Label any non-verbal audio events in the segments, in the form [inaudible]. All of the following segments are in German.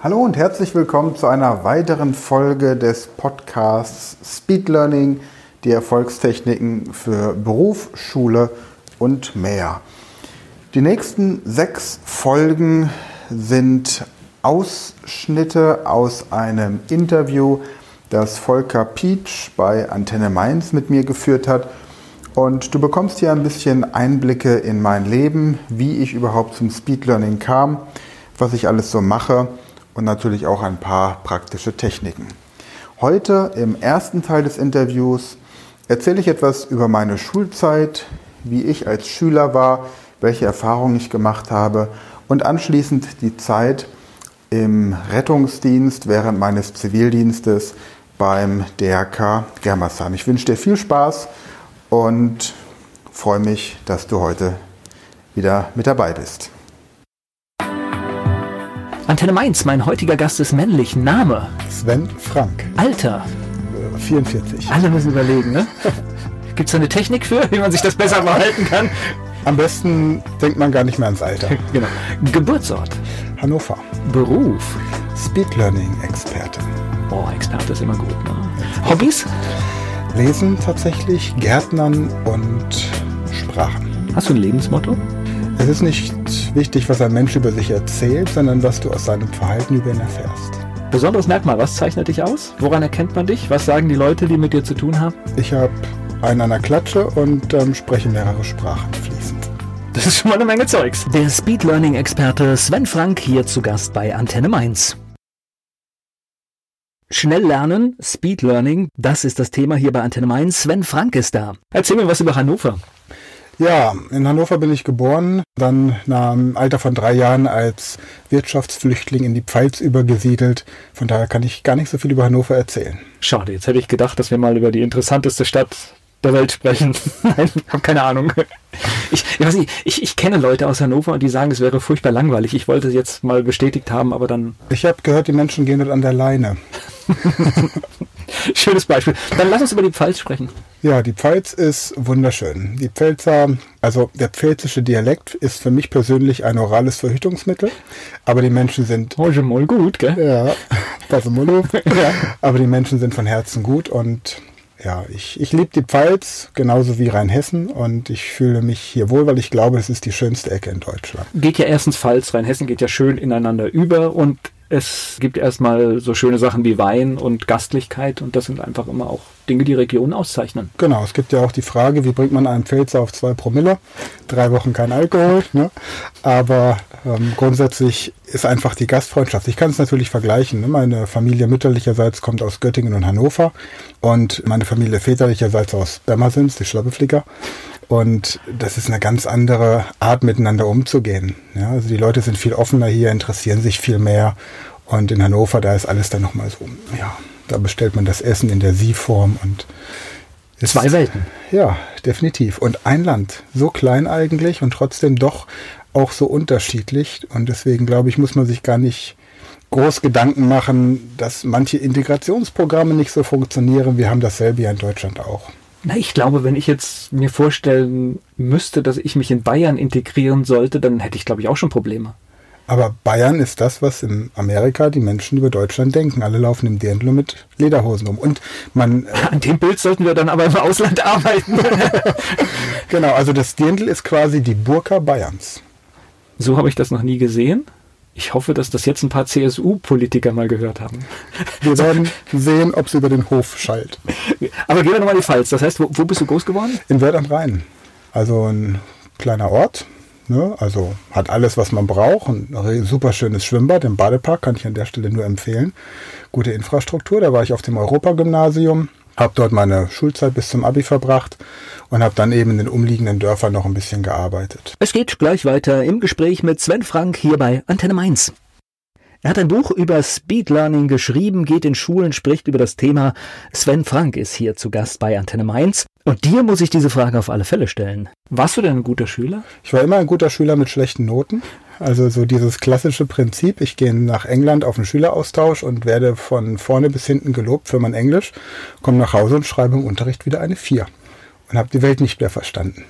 Hallo und herzlich willkommen zu einer weiteren Folge des Podcasts Speed Learning, die Erfolgstechniken für Beruf, Schule und mehr. Die nächsten sechs Folgen sind Ausschnitte aus einem Interview, das Volker Pietsch bei Antenne Mainz mit mir geführt hat. Und du bekommst hier ein bisschen Einblicke in mein Leben, wie ich überhaupt zum Speed Learning kam, was ich alles so mache und natürlich auch ein paar praktische Techniken. Heute im ersten Teil des Interviews erzähle ich etwas über meine Schulzeit, wie ich als Schüler war, welche Erfahrungen ich gemacht habe und anschließend die Zeit im Rettungsdienst während meines Zivildienstes beim DRK Germersheim. Ich wünsche dir viel Spaß und freue mich, dass du heute wieder mit dabei bist. Antenne Mainz, mein heutiger Gast ist männlich. Name? Sven Frank. Alter? 44. Alle müssen überlegen, ne? [laughs] Gibt es da eine Technik für, wie man sich das besser behalten kann? Am besten denkt man gar nicht mehr ans Alter. [laughs] genau. Geburtsort? Hannover. Beruf? Speed Learning Experte. Oh, Experte ist immer gut. Ne? Hobbys? Lesen tatsächlich, Gärtnern und Sprachen. Hast du ein Lebensmotto? Es ist nicht wichtig, was ein Mensch über sich erzählt, sondern was du aus seinem Verhalten über ihn erfährst. Besonderes Merkmal, was zeichnet dich aus? Woran erkennt man dich? Was sagen die Leute, die mit dir zu tun haben? Ich habe einen an der Klatsche und ähm, spreche mehrere Sprachen fließend. Das ist schon mal eine Menge Zeugs. Der Speed Learning Experte Sven Frank hier zu Gast bei Antenne Mainz. Schnell lernen, Speed Learning, das ist das Thema hier bei Antenne Mainz. Sven Frank ist da. Erzähl mir was über Hannover. Ja, in Hannover bin ich geboren, dann nach einem Alter von drei Jahren als Wirtschaftsflüchtling in die Pfalz übergesiedelt. Von daher kann ich gar nicht so viel über Hannover erzählen. Schade, jetzt hätte ich gedacht, dass wir mal über die interessanteste Stadt der Welt sprechen. [laughs] Nein, habe keine Ahnung. Ich, ich, weiß nicht, ich, ich kenne Leute aus Hannover und die sagen, es wäre furchtbar langweilig. Ich wollte es jetzt mal bestätigt haben, aber dann. Ich habe gehört, die Menschen gehen dort an der Leine. [laughs] Schönes Beispiel. Dann lass uns über die Pfalz sprechen. Ja, die Pfalz ist wunderschön. Die Pfälzer, also der pfälzische Dialekt ist für mich persönlich ein orales Verhütungsmittel, aber die Menschen sind. Oh, schon mal gut, gell? Ja, [laughs] pass mal auf. [laughs] ja. Aber die Menschen sind von Herzen gut und ja, ich, ich liebe die Pfalz genauso wie Rheinhessen und ich fühle mich hier wohl, weil ich glaube, es ist die schönste Ecke in Deutschland. Geht ja erstens Pfalz, Rheinhessen geht ja schön ineinander über und es gibt erstmal so schöne Sachen wie Wein und Gastlichkeit und das sind einfach immer auch Dinge, die Regionen auszeichnen. Genau, es gibt ja auch die Frage, wie bringt man einen Pfälzer auf zwei Promille? Drei Wochen kein Alkohol, ne? aber ähm, grundsätzlich ist einfach die Gastfreundschaft. Ich kann es natürlich vergleichen. Ne? Meine Familie mütterlicherseits kommt aus Göttingen und Hannover und meine Familie väterlicherseits aus Bermersins, die Schloppeflicker. Und das ist eine ganz andere Art, miteinander umzugehen. Ja, also die Leute sind viel offener hier, interessieren sich viel mehr. Und in Hannover, da ist alles dann nochmal so, ja, da bestellt man das Essen in der Sie-Form und ist, Zwei Welten. Ja, definitiv. Und ein Land, so klein eigentlich und trotzdem doch auch so unterschiedlich. Und deswegen glaube ich, muss man sich gar nicht groß Gedanken machen, dass manche Integrationsprogramme nicht so funktionieren. Wir haben dasselbe ja in Deutschland auch. Na, ich glaube, wenn ich jetzt mir vorstellen müsste, dass ich mich in Bayern integrieren sollte, dann hätte ich, glaube ich, auch schon Probleme. Aber Bayern ist das, was in Amerika die Menschen über Deutschland denken. Alle laufen im Dirndl mit Lederhosen um. Und man. Äh An dem Bild sollten wir dann aber im Ausland arbeiten. [laughs] genau, also das Dirndl ist quasi die Burka Bayerns. So habe ich das noch nie gesehen. Ich hoffe, dass das jetzt ein paar CSU-Politiker mal gehört haben. Wir werden sehen, ob es über den Hof schallt. Aber gehen wir nochmal die Pfalz. Das heißt, wo, wo, bist du groß geworden? In Wörth am Rhein. Also ein kleiner Ort. Ne? Also hat alles, was man braucht. Ein super schönes Schwimmbad im Badepark kann ich an der Stelle nur empfehlen. Gute Infrastruktur. Da war ich auf dem Europagymnasium habe dort meine Schulzeit bis zum Abi verbracht und habe dann eben in den umliegenden Dörfern noch ein bisschen gearbeitet. Es geht gleich weiter im Gespräch mit Sven Frank hier bei Antenne Mainz. Er hat ein Buch über Speed Learning geschrieben, geht in Schulen, spricht über das Thema. Sven Frank ist hier zu Gast bei Antenne Mainz. Und dir muss ich diese Frage auf alle Fälle stellen. Warst du denn ein guter Schüler? Ich war immer ein guter Schüler mit schlechten Noten. Also so dieses klassische Prinzip, ich gehe nach England auf einen Schüleraustausch und werde von vorne bis hinten gelobt für mein Englisch, komme nach Hause und schreibe im Unterricht wieder eine 4 und habe die Welt nicht mehr verstanden.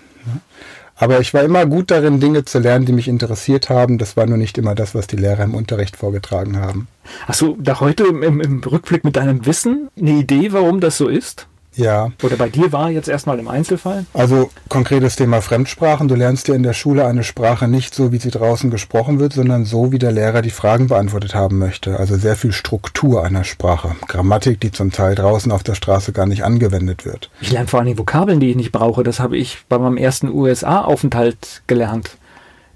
Aber ich war immer gut darin, Dinge zu lernen, die mich interessiert haben. Das war nur nicht immer das, was die Lehrer im Unterricht vorgetragen haben. Hast du da heute im, im Rückblick mit deinem Wissen eine Idee, warum das so ist? Ja. Oder bei dir war jetzt erstmal im Einzelfall? Also konkretes Thema Fremdsprachen. Du lernst dir in der Schule eine Sprache nicht so, wie sie draußen gesprochen wird, sondern so, wie der Lehrer die Fragen beantwortet haben möchte. Also sehr viel Struktur einer Sprache. Grammatik, die zum Teil draußen auf der Straße gar nicht angewendet wird. Ich lerne vor allem Vokabeln, die ich nicht brauche. Das habe ich bei meinem ersten USA-Aufenthalt gelernt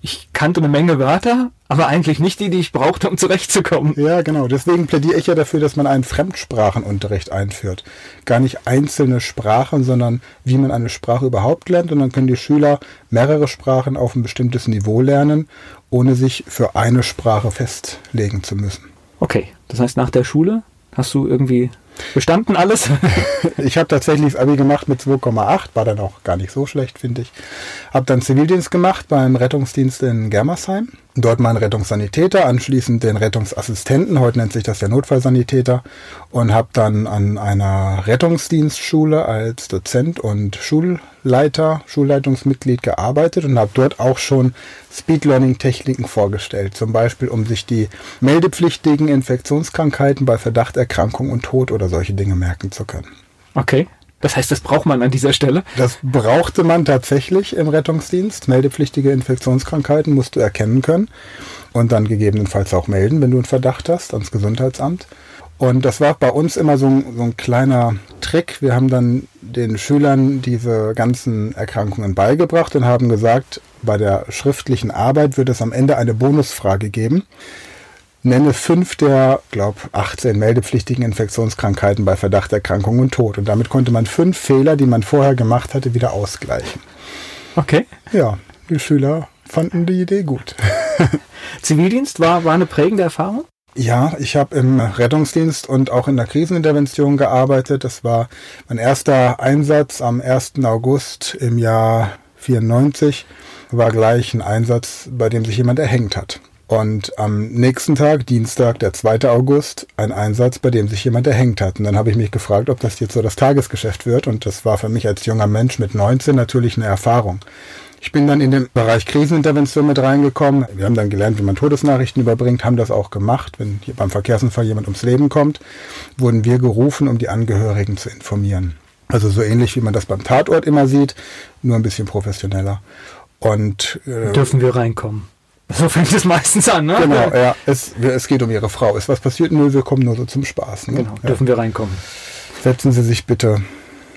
ich kannte eine Menge Wörter, aber eigentlich nicht die, die ich brauchte, um zurechtzukommen. Ja, genau. Deswegen plädiere ich ja dafür, dass man einen Fremdsprachenunterricht einführt. Gar nicht einzelne Sprachen, sondern wie man eine Sprache überhaupt lernt. Und dann können die Schüler mehrere Sprachen auf ein bestimmtes Niveau lernen, ohne sich für eine Sprache festlegen zu müssen. Okay, das heißt, nach der Schule hast du irgendwie Bestanden alles? [laughs] [laughs] ich habe tatsächlich das Abi gemacht mit 2,8, war dann auch gar nicht so schlecht, finde ich. Habe dann Zivildienst gemacht beim Rettungsdienst in Germersheim. Dort meinen Rettungssanitäter, anschließend den Rettungsassistenten, heute nennt sich das der Notfallsanitäter, und habe dann an einer Rettungsdienstschule als Dozent und Schulleiter, Schulleitungsmitglied gearbeitet und habe dort auch schon Speed Learning Techniken vorgestellt, zum Beispiel um sich die meldepflichtigen Infektionskrankheiten bei Verdachterkrankung und Tod oder solche Dinge merken zu können. Okay. Das heißt, das braucht man an dieser Stelle? Das brauchte man tatsächlich im Rettungsdienst. Meldepflichtige Infektionskrankheiten musst du erkennen können und dann gegebenenfalls auch melden, wenn du einen Verdacht hast, ans Gesundheitsamt. Und das war bei uns immer so ein, so ein kleiner Trick. Wir haben dann den Schülern diese ganzen Erkrankungen beigebracht und haben gesagt, bei der schriftlichen Arbeit wird es am Ende eine Bonusfrage geben nenne fünf der, glaube 18 meldepflichtigen Infektionskrankheiten bei Verdachterkrankung und Tod. Und damit konnte man fünf Fehler, die man vorher gemacht hatte, wieder ausgleichen. Okay. Ja, die Schüler fanden die Idee gut. [laughs] Zivildienst war, war eine prägende Erfahrung? Ja, ich habe im Rettungsdienst und auch in der Krisenintervention gearbeitet. Das war mein erster Einsatz am 1. August im Jahr 94. War gleich ein Einsatz, bei dem sich jemand erhängt hat. Und am nächsten Tag, Dienstag, der 2. August, ein Einsatz, bei dem sich jemand erhängt hat. Und dann habe ich mich gefragt, ob das jetzt so das Tagesgeschäft wird. Und das war für mich als junger Mensch mit 19 natürlich eine Erfahrung. Ich bin dann in den Bereich Krisenintervention mit reingekommen. Wir haben dann gelernt, wie man Todesnachrichten überbringt, haben das auch gemacht. Wenn hier beim Verkehrsunfall jemand ums Leben kommt, wurden wir gerufen, um die Angehörigen zu informieren. Also so ähnlich, wie man das beim Tatort immer sieht, nur ein bisschen professioneller. Und äh, dürfen wir reinkommen? So fängt es meistens an, ne? Genau, ja. Es, es geht um Ihre Frau. Ist was passiert? Nö, wir kommen nur so zum Spaß. Ne? Genau, ja. dürfen wir reinkommen. Setzen Sie sich bitte.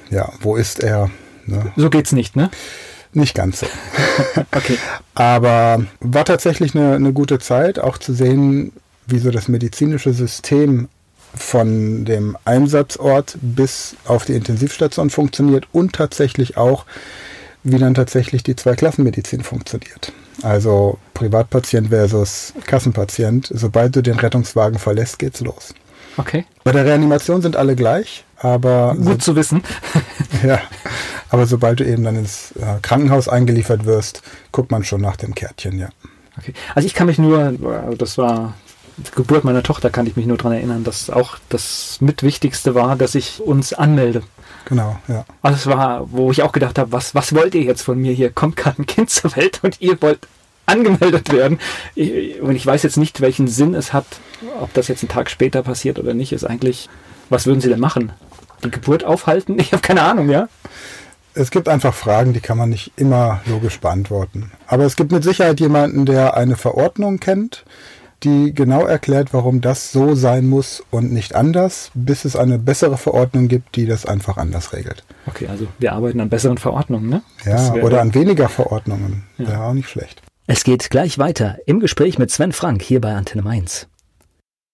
Ja, wo ist er? Ne? So geht's nicht, ne? Nicht ganz so. [laughs] okay. Aber war tatsächlich eine, eine gute Zeit, auch zu sehen, wie so das medizinische System von dem Einsatzort bis auf die Intensivstation funktioniert und tatsächlich auch, wie dann tatsächlich die Zweiklassenmedizin funktioniert. Also Privatpatient versus Kassenpatient. Sobald du den Rettungswagen verlässt, geht's los. Okay. Bei der Reanimation sind alle gleich, aber. Gut so, zu wissen. [laughs] ja. Aber sobald du eben dann ins äh, Krankenhaus eingeliefert wirst, guckt man schon nach dem Kärtchen, ja. Okay. Also ich kann mich nur, das war die Geburt meiner Tochter, kann ich mich nur daran erinnern, dass auch das Mitwichtigste war, dass ich uns anmelde. Genau, ja. Also es war, wo ich auch gedacht habe, was, was wollt ihr jetzt von mir? Hier kommt gerade ein Kind zur Welt und ihr wollt angemeldet werden. Ich, und ich weiß jetzt nicht, welchen Sinn es hat, ob das jetzt einen Tag später passiert oder nicht, ist eigentlich, was würden Sie denn machen? Die Geburt aufhalten? [laughs] Ich habe keine Ahnung, ja? Es gibt einfach Fragen, die kann man nicht immer logisch beantworten. Aber es gibt mit Sicherheit jemanden, der eine Verordnung kennt, die genau erklärt, warum das so sein muss und nicht anders, bis es eine bessere Verordnung gibt, die das einfach anders regelt. Okay, also wir arbeiten an besseren Verordnungen, ne? Ja, oder an weniger Verordnungen. Ja. Wäre auch nicht schlecht. Es geht gleich weiter im Gespräch mit Sven Frank hier bei Antenne Mainz.